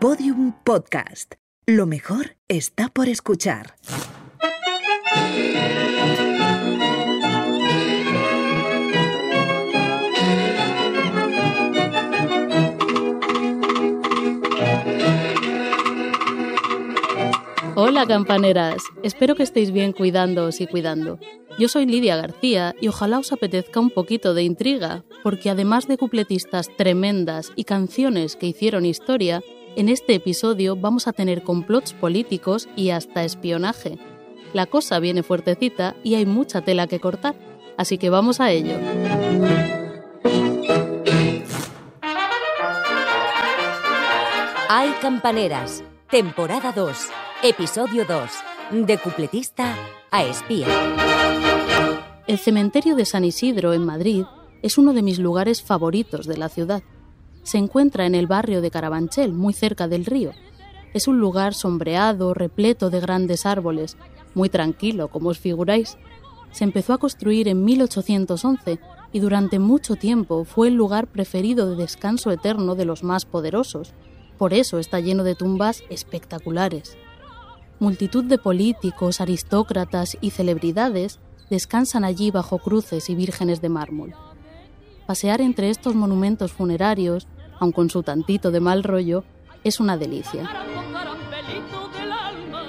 Podium Podcast. Lo mejor está por escuchar. Hola campaneras, espero que estéis bien cuidándoos y cuidando. Yo soy Lidia García y ojalá os apetezca un poquito de intriga, porque además de cupletistas tremendas y canciones que hicieron historia, en este episodio vamos a tener complots políticos y hasta espionaje. La cosa viene fuertecita y hay mucha tela que cortar, así que vamos a ello. Hay campaneras, temporada 2, episodio 2, de cupletista a espía. El cementerio de San Isidro en Madrid es uno de mis lugares favoritos de la ciudad. Se encuentra en el barrio de Carabanchel, muy cerca del río. Es un lugar sombreado, repleto de grandes árboles, muy tranquilo, como os figuráis. Se empezó a construir en 1811 y durante mucho tiempo fue el lugar preferido de descanso eterno de los más poderosos. Por eso está lleno de tumbas espectaculares. Multitud de políticos, aristócratas y celebridades descansan allí bajo cruces y vírgenes de mármol. Pasear entre estos monumentos funerarios, aun con su tantito de mal rollo, es una delicia.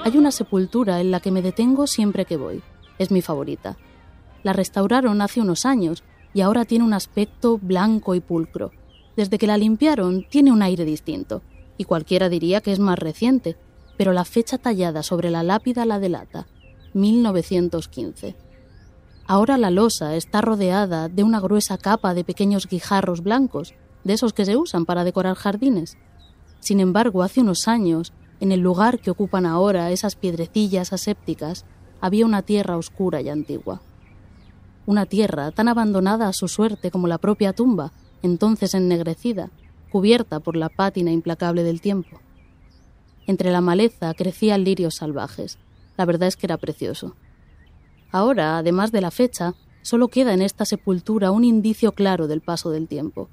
Hay una sepultura en la que me detengo siempre que voy. Es mi favorita. La restauraron hace unos años y ahora tiene un aspecto blanco y pulcro. Desde que la limpiaron tiene un aire distinto, y cualquiera diría que es más reciente, pero la fecha tallada sobre la lápida la delata, 1915. Ahora la losa está rodeada de una gruesa capa de pequeños guijarros blancos, de esos que se usan para decorar jardines. Sin embargo, hace unos años, en el lugar que ocupan ahora esas piedrecillas asépticas, había una tierra oscura y antigua. Una tierra tan abandonada a su suerte como la propia tumba, entonces ennegrecida, cubierta por la pátina implacable del tiempo. Entre la maleza crecían lirios salvajes. La verdad es que era precioso. Ahora, además de la fecha, solo queda en esta sepultura un indicio claro del paso del tiempo.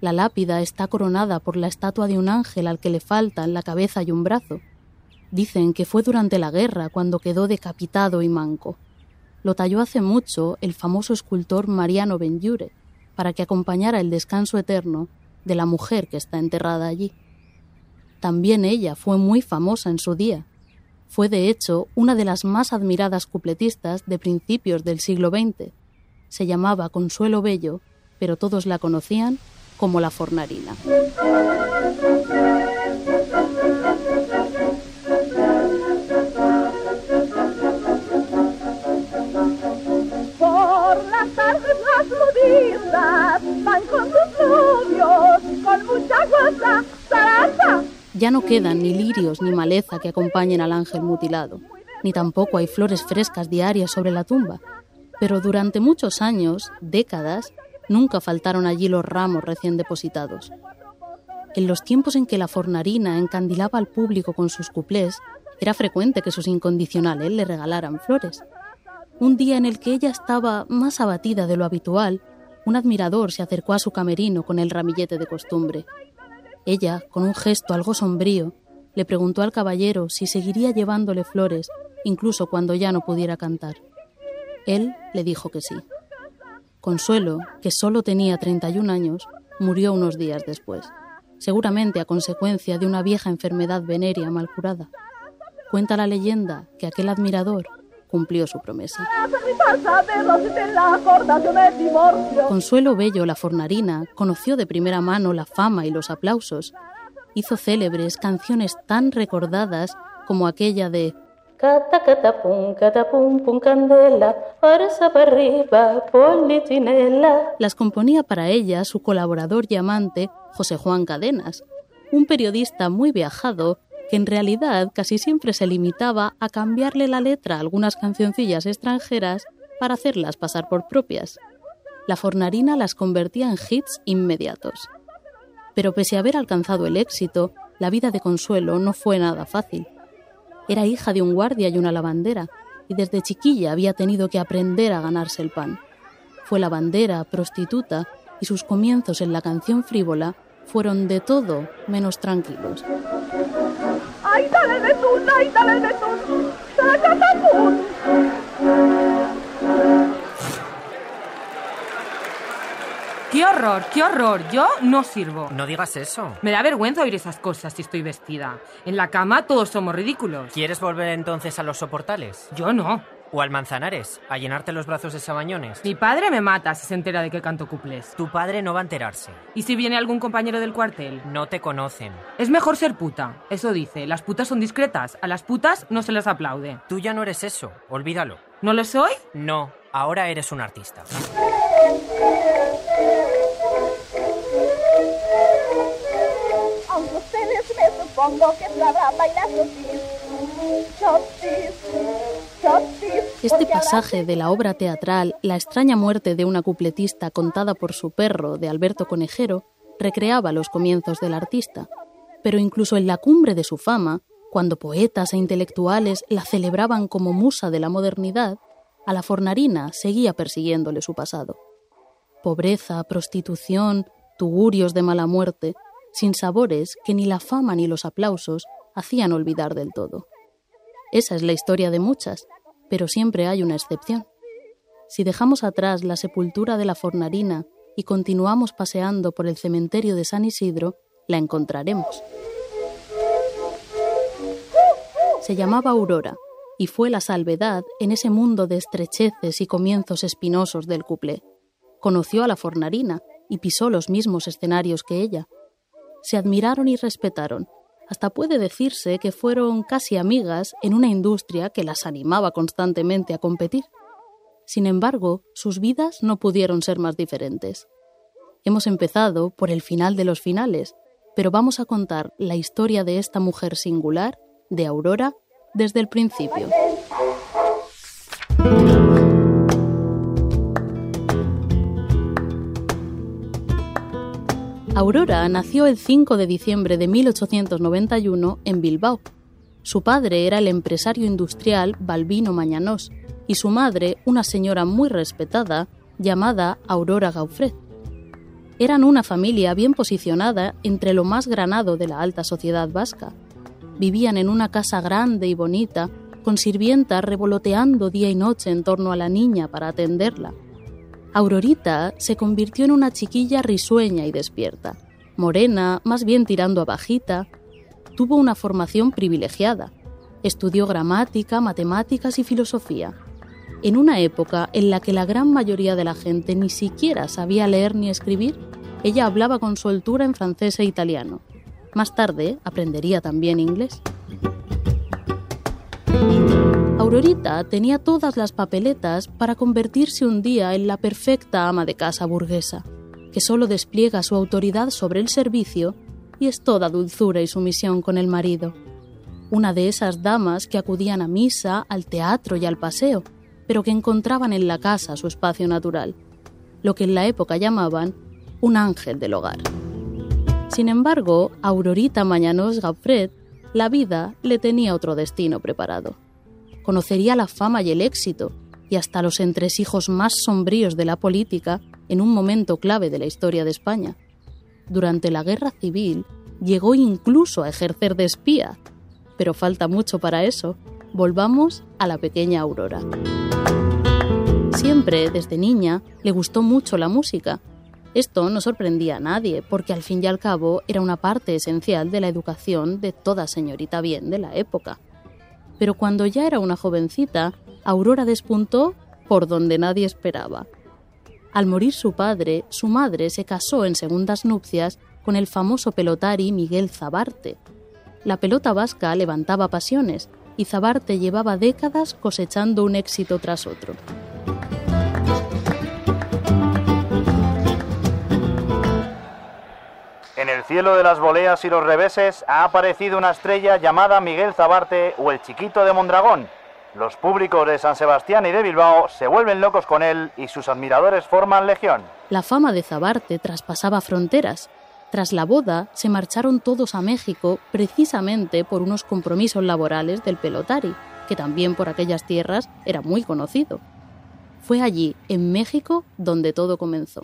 La lápida está coronada por la estatua de un ángel al que le faltan la cabeza y un brazo. Dicen que fue durante la guerra cuando quedó decapitado y manco. Lo talló hace mucho el famoso escultor Mariano Benjure para que acompañara el descanso eterno de la mujer que está enterrada allí. También ella fue muy famosa en su día. Fue de hecho una de las más admiradas cupletistas de principios del siglo XX. Se llamaba Consuelo Bello, pero todos la conocían como la Fornarina. Van con sus novios, con mucha guasa. Ya no quedan ni lirios ni maleza que acompañen al ángel mutilado, ni tampoco hay flores frescas diarias sobre la tumba. Pero durante muchos años, décadas, nunca faltaron allí los ramos recién depositados. En los tiempos en que la fornarina encandilaba al público con sus cuplés, era frecuente que sus incondicionales le regalaran flores. Un día en el que ella estaba más abatida de lo habitual, un admirador se acercó a su camerino con el ramillete de costumbre. Ella, con un gesto algo sombrío, le preguntó al caballero si seguiría llevándole flores, incluso cuando ya no pudiera cantar. Él le dijo que sí. Consuelo, que solo tenía 31 años, murió unos días después, seguramente a consecuencia de una vieja enfermedad venérea mal curada. Cuenta la leyenda que aquel admirador cumplió su promesa. Consuelo Bello, la fornarina, conoció de primera mano la fama y los aplausos. Hizo célebres canciones tan recordadas como aquella de Cata, cata, pum, cata, pum, pum, candela, para arriba, politinela. Las componía para ella su colaborador y amante, José Juan Cadenas, un periodista muy viajado que en realidad casi siempre se limitaba a cambiarle la letra a algunas cancioncillas extranjeras para hacerlas pasar por propias. La fornarina las convertía en hits inmediatos. Pero pese a haber alcanzado el éxito, la vida de Consuelo no fue nada fácil. Era hija de un guardia y una lavandera, y desde chiquilla había tenido que aprender a ganarse el pan. Fue lavandera, prostituta, y sus comienzos en la canción frívola fueron de todo menos tranquilos. ¡Ay, dale el betún! ¡Ay, dale el betún! ¡Sacatapún! ¡Qué horror! ¡Qué horror! Yo no sirvo. No digas eso. Me da vergüenza oír esas cosas si estoy vestida. En la cama todos somos ridículos. ¿Quieres volver entonces a los soportales? Yo no. ¿O al Manzanares? ¿A llenarte los brazos de sabañones? Mi padre me mata si se entera de que canto cuplés. Tu padre no va a enterarse. ¿Y si viene algún compañero del cuartel? No te conocen. Es mejor ser puta. Eso dice. Las putas son discretas. A las putas no se les aplaude. Tú ya no eres eso. Olvídalo. ¿No lo soy? No, ahora eres un artista. Aunque ustedes me supongo que sabrán bailar chotis. Chotis, chotis. Este pasaje de la obra teatral La extraña muerte de una cupletista contada por su perro de Alberto Conejero recreaba los comienzos del artista. Pero incluso en la cumbre de su fama, cuando poetas e intelectuales la celebraban como musa de la modernidad, a la fornarina seguía persiguiéndole su pasado. Pobreza, prostitución, tugurios de mala muerte, sin sabores que ni la fama ni los aplausos hacían olvidar del todo. Esa es la historia de muchas, pero siempre hay una excepción. Si dejamos atrás la sepultura de la fornarina y continuamos paseando por el cementerio de San Isidro, la encontraremos. Se llamaba Aurora y fue la salvedad en ese mundo de estrecheces y comienzos espinosos del cuplé. Conoció a la fornarina y pisó los mismos escenarios que ella. Se admiraron y respetaron. Hasta puede decirse que fueron casi amigas en una industria que las animaba constantemente a competir. Sin embargo, sus vidas no pudieron ser más diferentes. Hemos empezado por el final de los finales, pero vamos a contar la historia de esta mujer singular, de Aurora, desde el principio. Aurora nació el 5 de diciembre de 1891 en Bilbao. Su padre era el empresario industrial Balbino Mañanós y su madre una señora muy respetada llamada Aurora Gaufret. Eran una familia bien posicionada entre lo más granado de la alta sociedad vasca. Vivían en una casa grande y bonita, con sirvientas revoloteando día y noche en torno a la niña para atenderla. Aurorita se convirtió en una chiquilla risueña y despierta, morena, más bien tirando a bajita. Tuvo una formación privilegiada. Estudió gramática, matemáticas y filosofía. En una época en la que la gran mayoría de la gente ni siquiera sabía leer ni escribir, ella hablaba con soltura en francés e italiano. Más tarde aprendería también inglés. Aurorita tenía todas las papeletas para convertirse un día en la perfecta ama de casa burguesa, que solo despliega su autoridad sobre el servicio y es toda dulzura y sumisión con el marido. Una de esas damas que acudían a misa, al teatro y al paseo, pero que encontraban en la casa su espacio natural, lo que en la época llamaban un ángel del hogar. Sin embargo, a Aurorita Mañanos Gaffret, la vida le tenía otro destino preparado. Conocería la fama y el éxito, y hasta los entresijos más sombríos de la política en un momento clave de la historia de España. Durante la guerra civil, llegó incluso a ejercer de espía. Pero falta mucho para eso. Volvamos a la pequeña Aurora. Siempre, desde niña, le gustó mucho la música. Esto no sorprendía a nadie, porque al fin y al cabo era una parte esencial de la educación de toda señorita bien de la época. Pero cuando ya era una jovencita, Aurora despuntó por donde nadie esperaba. Al morir su padre, su madre se casó en segundas nupcias con el famoso pelotari Miguel Zabarte. La pelota vasca levantaba pasiones y Zabarte llevaba décadas cosechando un éxito tras otro. En el cielo de las boleas y los reveses ha aparecido una estrella llamada Miguel Zabarte o el Chiquito de Mondragón. Los públicos de San Sebastián y de Bilbao se vuelven locos con él y sus admiradores forman legión. La fama de Zabarte traspasaba fronteras. Tras la boda, se marcharon todos a México precisamente por unos compromisos laborales del pelotari, que también por aquellas tierras era muy conocido. Fue allí, en México, donde todo comenzó.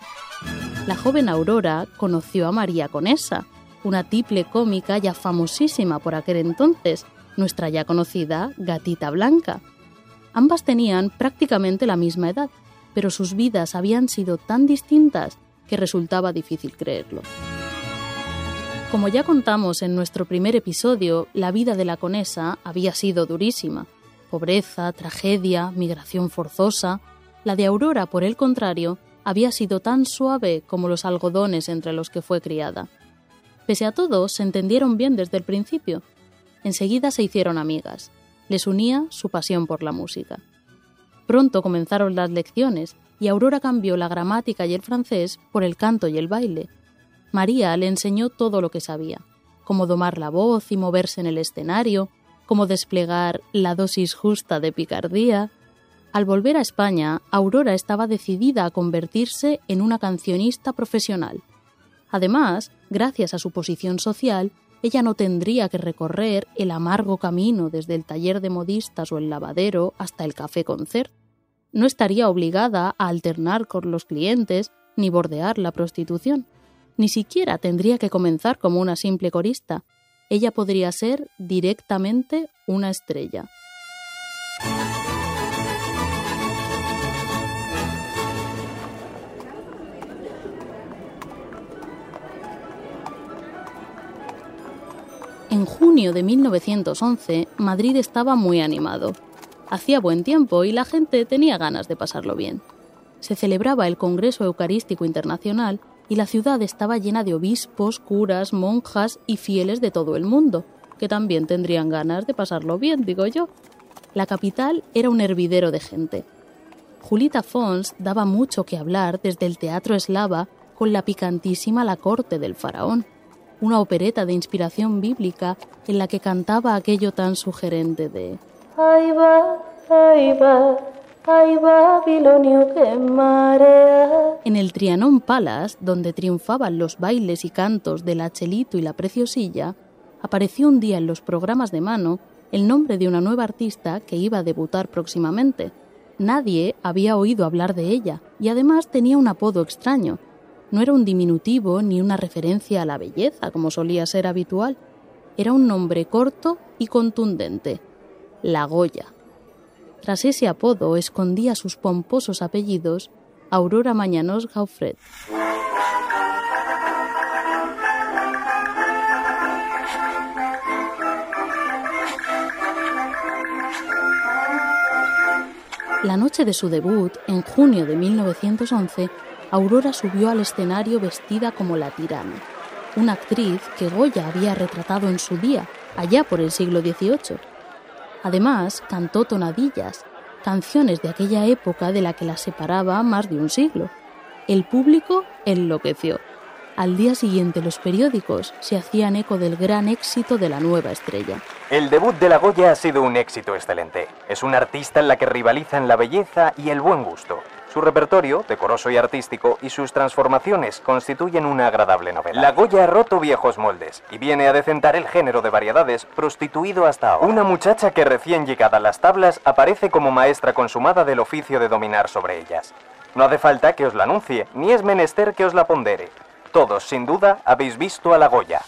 La joven Aurora conoció a María Conesa, una tiple cómica ya famosísima por aquel entonces, nuestra ya conocida Gatita Blanca. Ambas tenían prácticamente la misma edad, pero sus vidas habían sido tan distintas que resultaba difícil creerlo. Como ya contamos en nuestro primer episodio, la vida de la conesa había sido durísima. Pobreza, tragedia, migración forzosa. La de Aurora, por el contrario, había sido tan suave como los algodones entre los que fue criada. Pese a todo, se entendieron bien desde el principio. Enseguida se hicieron amigas. Les unía su pasión por la música. Pronto comenzaron las lecciones y Aurora cambió la gramática y el francés por el canto y el baile. María le enseñó todo lo que sabía, cómo domar la voz y moverse en el escenario, cómo desplegar la dosis justa de picardía. Al volver a España, Aurora estaba decidida a convertirse en una cancionista profesional. Además, gracias a su posición social, ella no tendría que recorrer el amargo camino desde el taller de modistas o el lavadero hasta el café concert. No estaría obligada a alternar con los clientes ni bordear la prostitución. Ni siquiera tendría que comenzar como una simple corista. Ella podría ser directamente una estrella. En junio de 1911, Madrid estaba muy animado. Hacía buen tiempo y la gente tenía ganas de pasarlo bien. Se celebraba el Congreso Eucarístico Internacional y la ciudad estaba llena de obispos, curas, monjas y fieles de todo el mundo, que también tendrían ganas de pasarlo bien, digo yo. La capital era un hervidero de gente. Julita Fons daba mucho que hablar desde el teatro eslava con la picantísima La corte del faraón, una opereta de inspiración bíblica en la que cantaba aquello tan sugerente de Ahí va, ahí va, ahí Babilonio que marea. En el Trianon Palace, donde triunfaban los bailes y cantos del Achelito y la Preciosilla, apareció un día en los programas de mano el nombre de una nueva artista que iba a debutar próximamente. Nadie había oído hablar de ella y además tenía un apodo extraño. No era un diminutivo ni una referencia a la belleza, como solía ser habitual. Era un nombre corto y contundente, La Goya. Tras ese apodo escondía sus pomposos apellidos Aurora Mañanos Gaufret. La noche de su debut, en junio de 1911, Aurora subió al escenario vestida como la tirana, una actriz que Goya había retratado en su día, allá por el siglo XVIII. Además, cantó tonadillas, canciones de aquella época de la que la separaba más de un siglo. El público enloqueció. Al día siguiente los periódicos se hacían eco del gran éxito de la nueva estrella. El debut de la Goya ha sido un éxito excelente. Es una artista en la que rivalizan la belleza y el buen gusto. Su repertorio, decoroso y artístico, y sus transformaciones constituyen una agradable novela. La Goya ha roto viejos moldes y viene a decentar el género de variedades prostituido hasta ahora. Una muchacha que recién llegada a las tablas aparece como maestra consumada del oficio de dominar sobre ellas. No hace falta que os la anuncie, ni es menester que os la pondere. Todos, sin duda, habéis visto a la Goya.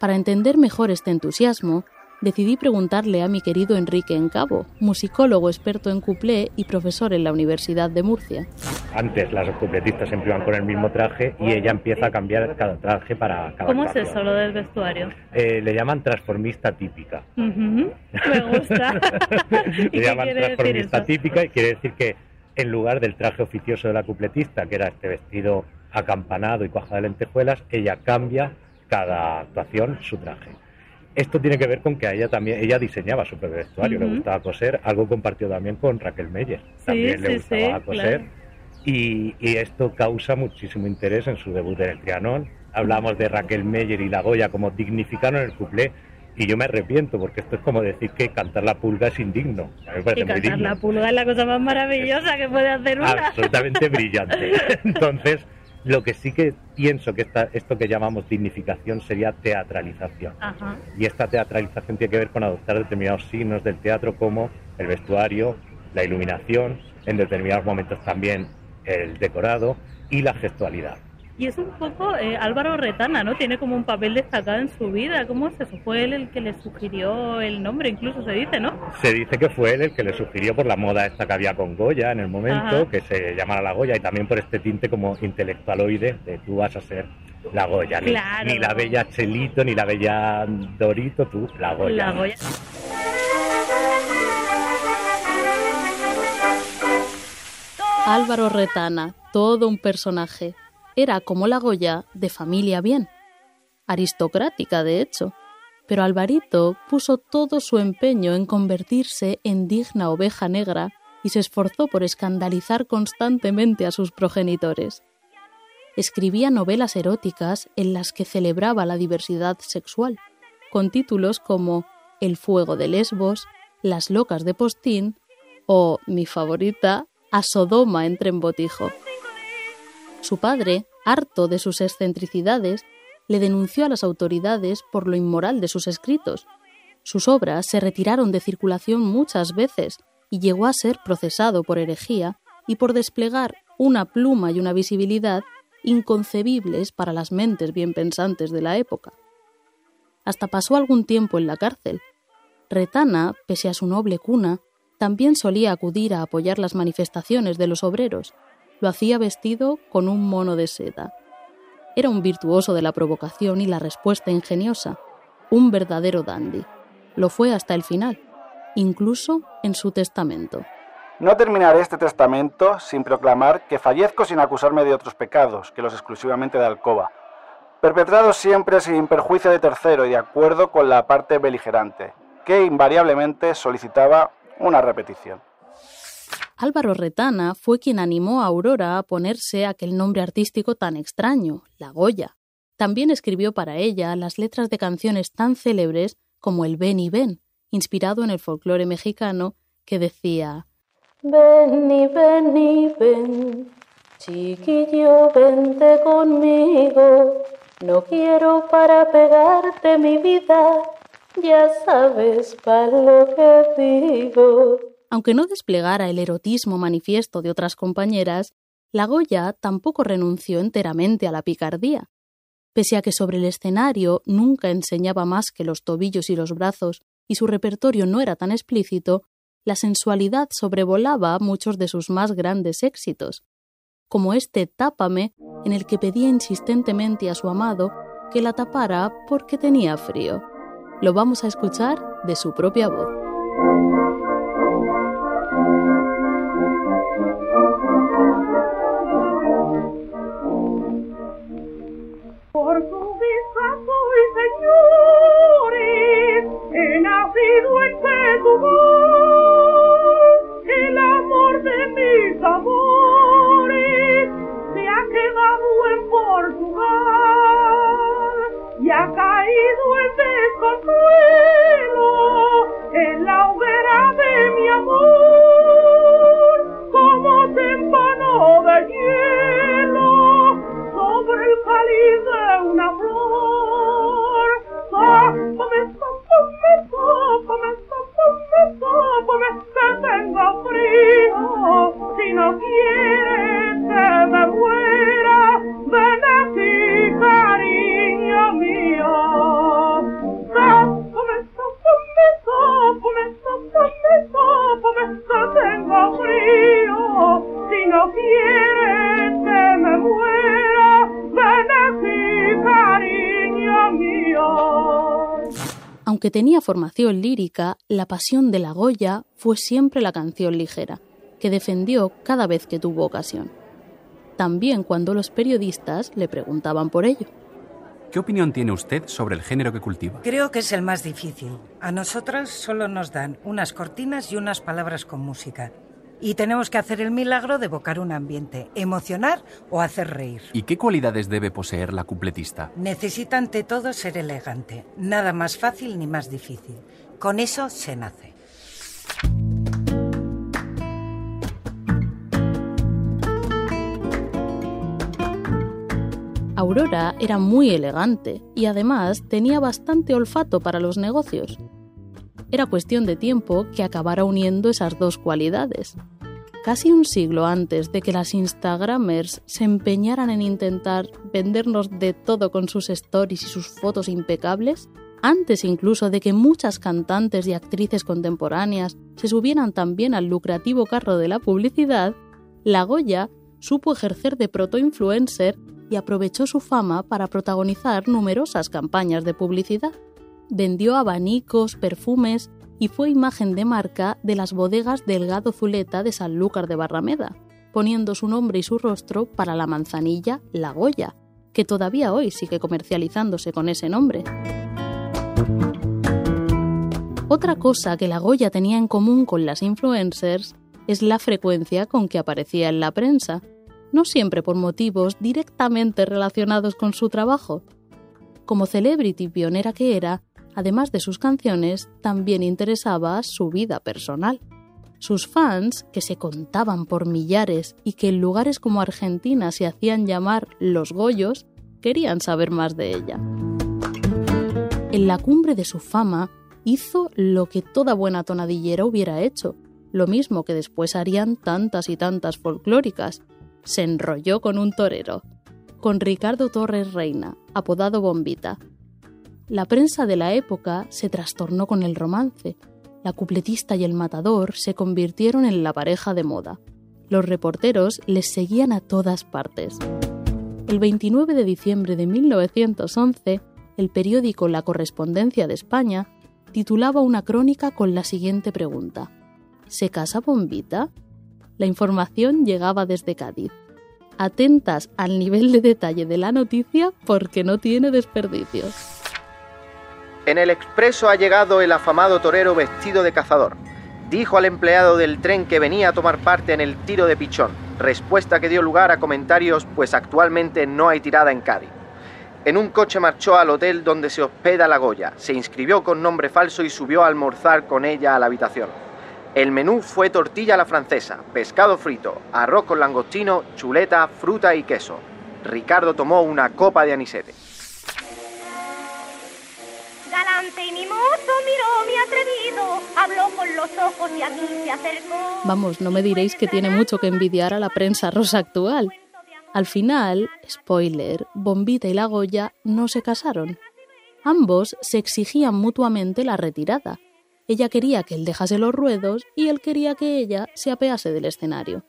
Para entender mejor este entusiasmo, decidí preguntarle a mi querido Enrique Encabo, musicólogo experto en cuplé y profesor en la Universidad de Murcia. Antes las cupletistas siempre iban con el mismo traje y ella empieza a cambiar cada traje para cada ¿Cómo es eso, lo del vestuario? Eh, le llaman transformista típica. Me gusta. ¿Y le llaman transformista típica y quiere decir que en lugar del traje oficioso de la cupletista, que era este vestido acampanado y cuajado de lentejuelas, ella cambia cada actuación su traje. Esto tiene que ver con que a ella también, ella diseñaba su propio vestuario, le gustaba coser, algo compartió también con Raquel Meyer, también le sí, gustaba sí, coser. claro. Y, y esto causa muchísimo interés en su debut en el Trianón. Hablamos de Raquel Meyer y La Goya como dignificaron el cuplé. Y yo me arrepiento porque esto es como decir que cantar la pulga es indigno. A mí me parece Y muy cantar digno. la pulga es la cosa más maravillosa que puede hacer una. Absolutamente brillante. Entonces, lo que sí que pienso que esta, esto que llamamos dignificación sería teatralización. Ajá. Y esta teatralización tiene que ver con adoptar determinados signos del teatro como el vestuario, la iluminación en determinados momentos también el decorado y la gestualidad. Y es un poco eh, Álvaro Retana, ¿no? Tiene como un papel destacado en su vida. ¿Cómo es eso? Fue él el que le sugirió el nombre, incluso se dice, ¿no? Se dice que fue él el que le sugirió por la moda esta que había con Goya en el momento, Ajá. que se llamara la Goya, y también por este tinte como intelectualoide de tú vas a ser la Goya. Ni, Claro. ni la bella Chelito, ni la bella Dorito, tú, la Goya. La Goya. Álvaro Retana, todo un personaje. Era como la Goya de familia bien. Aristocrática, de hecho. Pero Alvarito puso todo su empeño en convertirse en digna oveja negra y se esforzó por escandalizar constantemente a sus progenitores. Escribía novelas eróticas en las que celebraba la diversidad sexual, con títulos como El fuego de Lesbos, Las locas de Postín o, mi favorita, A Sodoma entre en botijo. Su padre, harto de sus excentricidades, le denunció a las autoridades por lo inmoral de sus escritos. Sus obras se retiraron de circulación muchas veces y llegó a ser procesado por herejía y por desplegar una pluma y una visibilidad inconcebibles para las mentes bien pensantes de la época. Hasta pasó algún tiempo en la cárcel. Retana, pese a su noble cuna, también solía acudir a apoyar las manifestaciones de los obreros. Lo hacía vestido con un mono de seda. Era un virtuoso de la provocación y la respuesta ingeniosa, un verdadero dandy. Lo fue hasta el final, incluso en su testamento. No terminaré este testamento sin proclamar que fallezco sin acusarme de otros pecados que los exclusivamente de alcoba, perpetrados siempre sin perjuicio de tercero y de acuerdo con la parte beligerante, que invariablemente solicitaba una repetición. Álvaro Retana fue quien animó a Aurora a ponerse aquel nombre artístico tan extraño, la Goya. También escribió para ella las letras de canciones tan célebres como el Ven y Ven, inspirado en el folclore mexicano, que decía Ven y ven y ven, chiquillo, vente conmigo. No quiero para pegarte mi vida, ya sabes para lo que digo. Aunque no desplegara el erotismo manifiesto de otras compañeras, la Goya tampoco renunció enteramente a la picardía. Pese a que sobre el escenario nunca enseñaba más que los tobillos y los brazos y su repertorio no era tan explícito, la sensualidad sobrevolaba muchos de sus más grandes éxitos, como este Tápame, en el que pedía insistentemente a su amado que la tapara porque tenía frío. Lo vamos a escuchar de su propia voz. Nacido tu voz, el amor de mis amores se ha quedado en Portugal tenía formación lírica, la pasión de la Goya fue siempre la canción ligera, que defendió cada vez que tuvo ocasión. También cuando los periodistas le preguntaban por ello. ¿Qué opinión tiene usted sobre el género que cultiva? Creo que es el más difícil. A nosotras solo nos dan unas cortinas y unas palabras con música. Y tenemos que hacer el milagro de evocar un ambiente, emocionar o hacer reír. ¿Y qué cualidades debe poseer la cupletista? Necesita ante todo ser elegante. Nada más fácil ni más difícil. Con eso se nace. Aurora era muy elegante y además tenía bastante olfato para los negocios. Era cuestión de tiempo que acabara uniendo esas dos cualidades. Casi un siglo antes de que las Instagramers se empeñaran en intentar vendernos de todo con sus stories y sus fotos impecables, antes incluso de que muchas cantantes y actrices contemporáneas se subieran también al lucrativo carro de la publicidad, la Goya supo ejercer de proto-influencer y aprovechó su fama para protagonizar numerosas campañas de publicidad. Vendió abanicos, perfumes y fue imagen de marca de las bodegas Delgado Zuleta de Sanlúcar de Barrameda, poniendo su nombre y su rostro para la manzanilla La Goya, que todavía hoy sigue comercializándose con ese nombre. Otra cosa que La Goya tenía en común con las influencers es la frecuencia con que aparecía en la prensa, no siempre por motivos directamente relacionados con su trabajo. Como celebrity pionera que era, además de sus canciones, también interesaba su vida personal. Sus fans, que se contaban por millares y que en lugares como Argentina se hacían llamar los Goyos, querían saber más de ella. En la cumbre de su fama, hizo lo que toda buena tonadillera hubiera hecho, lo mismo que después harían tantas y tantas folclóricas, se enrolló con un torero, con Ricardo Torres Reina, apodado Bombita. La prensa de la época se trastornó con el romance. La cupletista y el matador se convirtieron en la pareja de moda. Los reporteros les seguían a todas partes. El 29 de diciembre de 1911, el periódico La Correspondencia de España titulaba una crónica con la siguiente pregunta. ¿Se casa Bombita? La información llegaba desde Cádiz. Atentas al nivel de detalle de la noticia porque no tiene desperdicio. En el expreso ha llegado el afamado torero vestido de cazador. Dijo al empleado del tren que venía a tomar parte en el tiro de pichón, respuesta que dio lugar a comentarios pues actualmente no hay tirada en Cádiz. En un coche marchó al hotel donde se hospeda la Goya, se inscribió con nombre falso y subió a almorzar con ella a la habitación. El menú fue tortilla a la francesa, pescado frito, arroz con langostino, chuleta, fruta y queso. Ricardo tomó una copa de anisete. Y mimoso miró mi atrevido, habló con los ojos y a se acercó. Vamos, no me diréis que tiene mucho que envidiar a la prensa rosa actual. Al final, spoiler, Bombita y la Goya no se casaron. Ambos se exigían mutuamente la retirada, ella quería que él dejase los ruedos y él quería que ella se apease del escenario.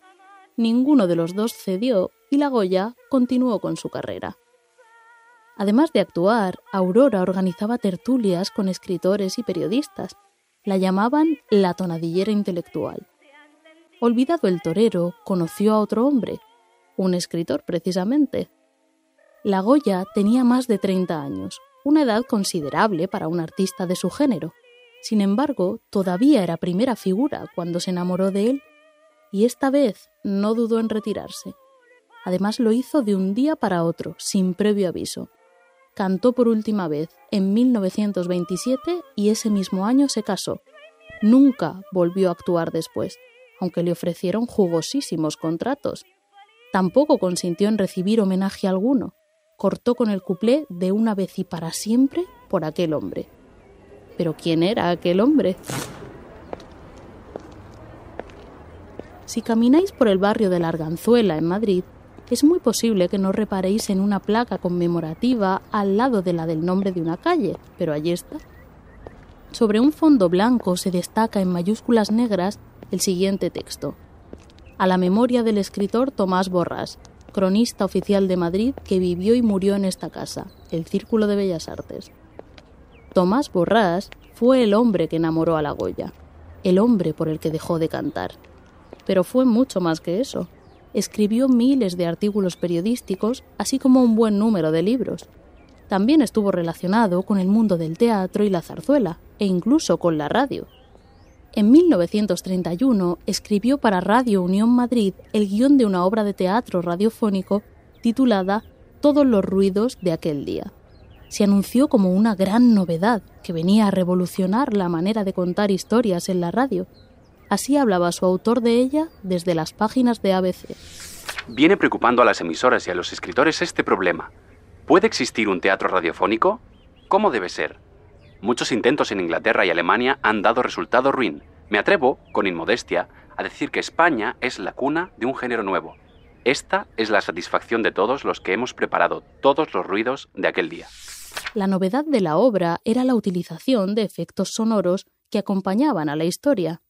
Ninguno de los dos cedió y la Goya continuó con su carrera. Además de actuar, Aurora organizaba tertulias con escritores y periodistas. La llamaban la tonadillera intelectual. Olvidado el torero, conoció a otro hombre, un escritor precisamente. La Goya tenía más de 30 años, una edad considerable para un artista de su género. Sin embargo, todavía era primera figura cuando se enamoró de él, y esta vez no dudó en retirarse. Además lo hizo de un día para otro, sin previo aviso. Cantó por última vez en 1927 y ese mismo año se casó. Nunca volvió a actuar después, aunque le ofrecieron jugosísimos contratos. Tampoco consintió en recibir homenaje alguno. Cortó con el cuplé de una vez y para siempre por aquel hombre. Pero ¿quién era aquel hombre? Si camináis por el barrio de la Arganzuela en Madrid, es muy posible que no reparéis en una placa conmemorativa al lado de la del nombre de una calle, pero allí está. Sobre un fondo blanco se destaca en mayúsculas negras el siguiente texto. A la memoria del escritor Tomás Borrás, cronista oficial de Madrid que vivió y murió en esta casa, el Círculo de Bellas Artes. Tomás Borrás fue el hombre que enamoró a la Goya, el hombre por el que dejó de cantar. Pero fue mucho más que eso. Escribió miles de artículos periodísticos, así como un buen número de libros. También estuvo relacionado con el mundo del teatro y la zarzuela, e incluso con la radio. En 1931 escribió para Radio Unión Madrid el guion de una obra de teatro radiofónico titulada Todos los ruidos de aquel día se anunció como una gran novedad que venía a revolucionar la manera de contar historias en la radio. Así hablaba su autor de ella desde las páginas de ABC. Viene preocupando a las emisoras y a los escritores este problema. ¿Puede existir un teatro radiofónico? ¿Cómo debe ser? Muchos intentos en Inglaterra y Alemania han dado resultado ruin. Me atrevo, con inmodestia, a decir que España es la cuna de un género nuevo. Esta es la satisfacción de todos los que hemos preparado todos los ruidos de aquel día. La novedad de la obra era la utilización de efectos sonoros que acompañaban a la historia,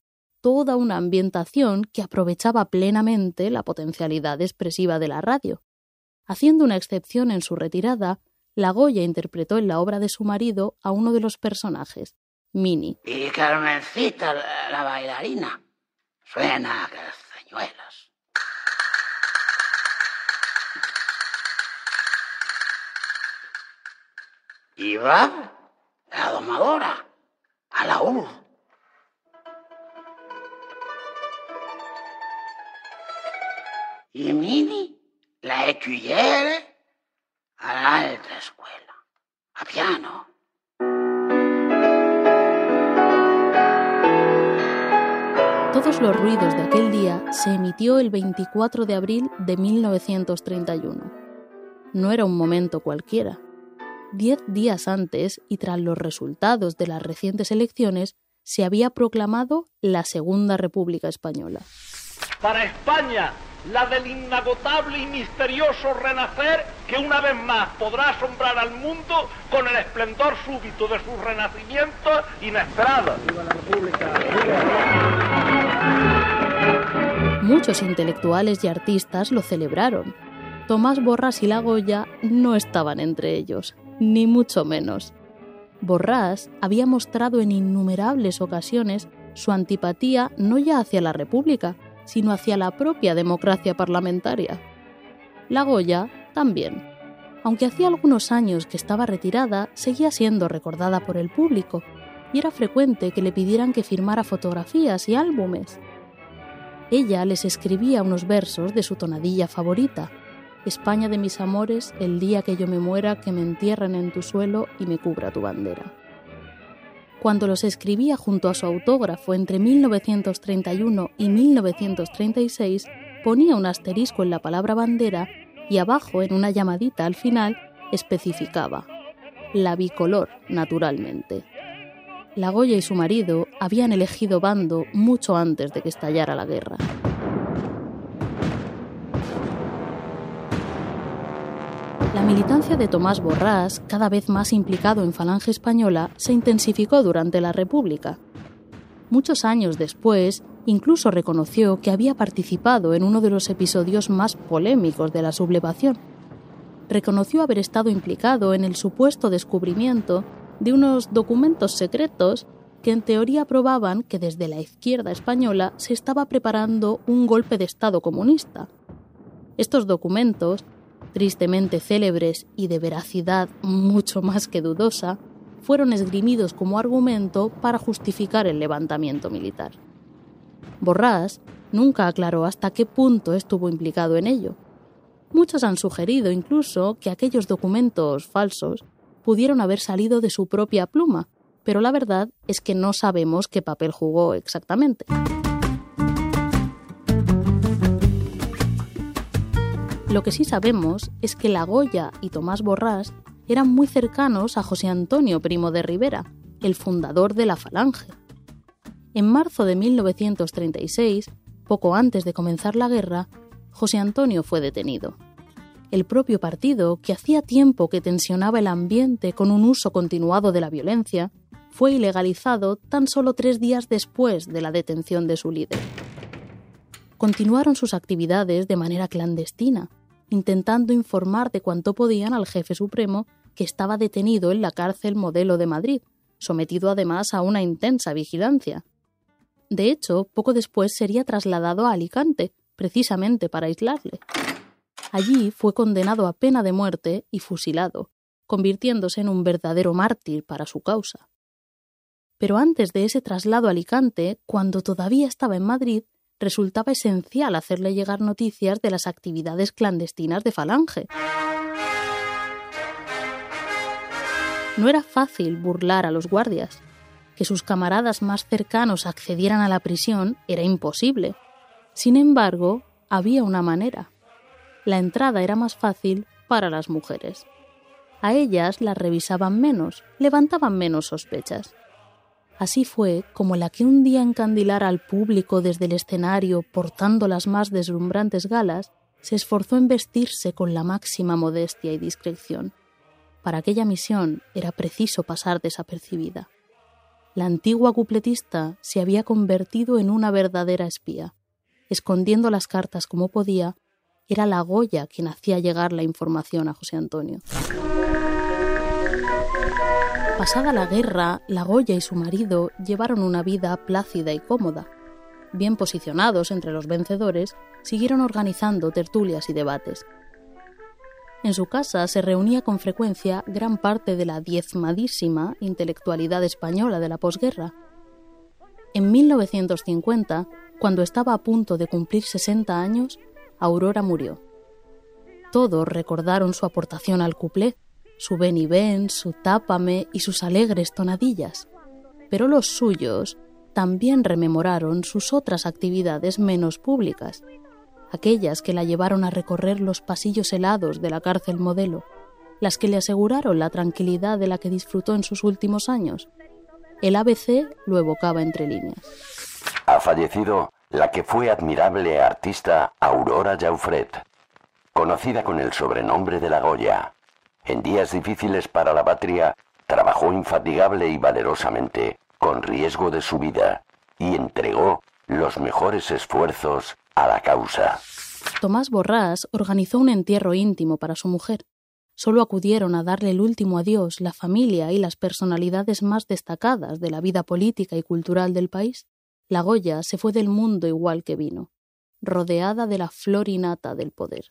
toda una ambientación que aprovechaba plenamente la potencialidad expresiva de la radio. Haciendo una excepción en su retirada, la Goya interpretó en la obra de su marido a uno de los personajes, Mini. Y Carmencita, la, la bailarina, suena a castañuelas. Y va la domadora, a la U. Y Mini, la écuyere, a la alta escuela, a piano. Todos los ruidos de aquel día se emitió el 24 de abril de 1931. No era un momento cualquiera. Diez días antes, y tras los resultados de las recientes elecciones, se había proclamado la Segunda República Española. Para España, la del inagotable y misterioso renacer que una vez más podrá asombrar al mundo con el esplendor súbito de sus renacimientos inesperados. Muchos intelectuales y artistas lo celebraron. Tomás Borrás y La Goya no estaban entre ellos, ni mucho menos. Borrás había mostrado en innumerables ocasiones su antipatía no ya hacia la República, sino hacia la propia democracia parlamentaria. La Goya también. Aunque hacía algunos años que estaba retirada, seguía siendo recordada por el público, y era frecuente que le pidieran que firmara fotografías y álbumes. Ella les escribía unos versos de su tonadilla favorita. España de mis amores, el día que yo me muera, que me entierren en tu suelo y me cubra tu bandera. Cuando los escribía junto a su autógrafo entre 1931 y 1936, ponía un asterisco en la palabra bandera y abajo, en una llamadita al final, especificaba la bicolor, naturalmente. La Goya y su marido habían elegido bando mucho antes de que estallara la guerra. La militancia de Tomás Borrás, cada vez más implicado en Falange Española, se intensificó durante la República. Muchos años después, incluso reconoció que había participado en uno de los episodios más polémicos de la sublevación. Reconoció haber estado implicado en el supuesto descubrimiento de unos documentos secretos que en teoría probaban que desde la izquierda española se estaba preparando un golpe de Estado comunista. Estos documentos tristemente célebres y de veracidad mucho más que dudosa, fueron esgrimidos como argumento para justificar el levantamiento militar. Borrás nunca aclaró hasta qué punto estuvo implicado en ello. Muchos han sugerido incluso que aquellos documentos falsos pudieron haber salido de su propia pluma, pero la verdad es que no sabemos qué papel jugó exactamente. Lo que sí sabemos es que La Goya y Tomás Borrás eran muy cercanos a José Antonio Primo de Rivera, el fundador de la Falange. En marzo de 1936, poco antes de comenzar la guerra, José Antonio fue detenido. El propio partido, que hacía tiempo que tensionaba el ambiente con un uso continuado de la violencia, fue ilegalizado tan solo tres días después de la detención de su líder. Continuaron sus actividades de manera clandestina, intentando informar de cuanto podían al jefe supremo que estaba detenido en la cárcel modelo de Madrid, sometido además a una intensa vigilancia. De hecho, poco después sería trasladado a Alicante, precisamente para aislarle. Allí fue condenado a pena de muerte y fusilado, convirtiéndose en un verdadero mártir para su causa. Pero antes de ese traslado a Alicante, cuando todavía estaba en Madrid, resultaba esencial hacerle llegar noticias de las actividades clandestinas de Falange. No era fácil burlar a los guardias. Que sus camaradas más cercanos accedieran a la prisión era imposible. Sin embargo, había una manera. La entrada era más fácil para las mujeres. A ellas las revisaban menos, levantaban menos sospechas. Así fue como la que un día encandilara al público desde el escenario portando las más deslumbrantes galas, se esforzó en vestirse con la máxima modestia y discreción. Para aquella misión era preciso pasar desapercibida. La antigua cupletista se había convertido en una verdadera espía. Escondiendo las cartas como podía, era la Goya quien hacía llegar la información a José Antonio. Pasada la guerra, la Goya y su marido llevaron una vida plácida y cómoda. Bien posicionados entre los vencedores, siguieron organizando tertulias y debates. En su casa se reunía con frecuencia gran parte de la diezmadísima intelectualidad española de la posguerra. En 1950, cuando estaba a punto de cumplir 60 años, Aurora murió. Todos recordaron su aportación al cuplé, su ven y ven, su tápame y sus alegres tonadillas. Pero los suyos también rememoraron sus otras actividades menos públicas, aquellas que la llevaron a recorrer los pasillos helados de la cárcel modelo, las que le aseguraron la tranquilidad de la que disfrutó en sus últimos años. El ABC lo evocaba entre líneas. Ha fallecido la que fue admirable artista Aurora Jaufret, conocida con el sobrenombre de la Goya. En días difíciles para la patria, trabajó infatigable y valerosamente, con riesgo de su vida, y entregó los mejores esfuerzos a la causa. Tomás Borrás organizó un entierro íntimo para su mujer. Solo acudieron a darle el último adiós la familia y las personalidades más destacadas de la vida política y cultural del país. La Goya se fue del mundo igual que vino, rodeada de la flor innata del poder.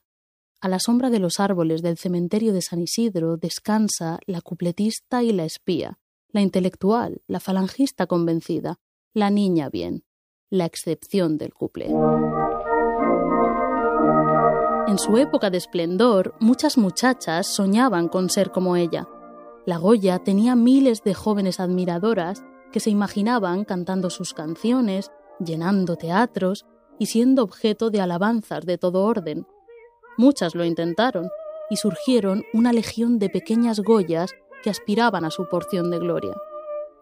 A la sombra de los árboles del cementerio de San Isidro descansa la cupletista y la espía, la intelectual, la falangista convencida, la niña bien, la excepción del cuplé. En su época de esplendor, muchas muchachas soñaban con ser como ella. La Goya tenía miles de jóvenes admiradoras que se imaginaban cantando sus canciones, llenando teatros y siendo objeto de alabanzas de todo orden, Muchas lo intentaron y surgieron una legión de pequeñas Goyas que aspiraban a su porción de gloria.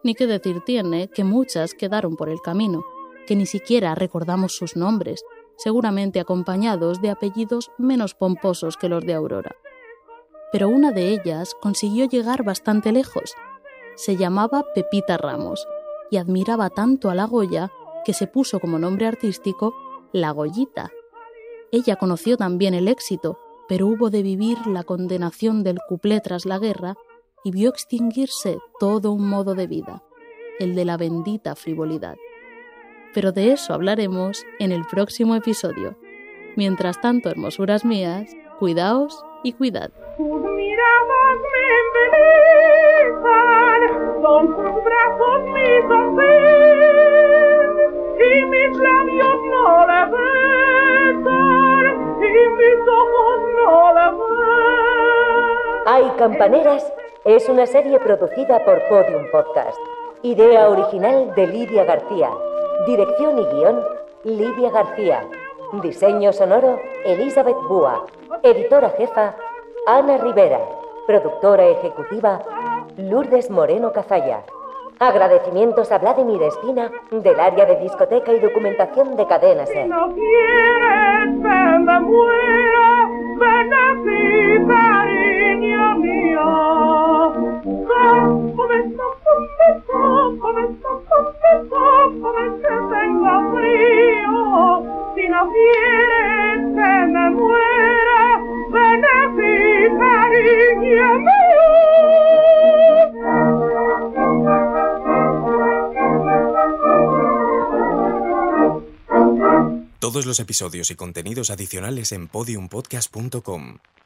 Ni qué decir tiene que muchas quedaron por el camino, que ni siquiera recordamos sus nombres, seguramente acompañados de apellidos menos pomposos que los de Aurora. Pero una de ellas consiguió llegar bastante lejos. Se llamaba Pepita Ramos y admiraba tanto a la Goya que se puso como nombre artístico La Goyita, ella conoció también el éxito, pero hubo de vivir la condenación del cuplé tras la guerra y vio extinguirse todo un modo de vida, el de la bendita frivolidad. Pero de eso hablaremos en el próximo episodio. Mientras tanto, hermosuras mías, cuidaos y cuidad. Hay Campaneras es una serie producida por Podium Podcast. Idea original de Lidia García. Dirección y guion, Lidia García. Diseño sonoro, Elizabeth Búa. Editora jefa, Ana Rivera. Productora ejecutiva, Lourdes Moreno Cazalla. Agradecimientos a Vladimir Espina del área de discoteca y documentación de Cadena Ser. No quieres Todos los episodios y contenidos adicionales en podiumpodcast.com.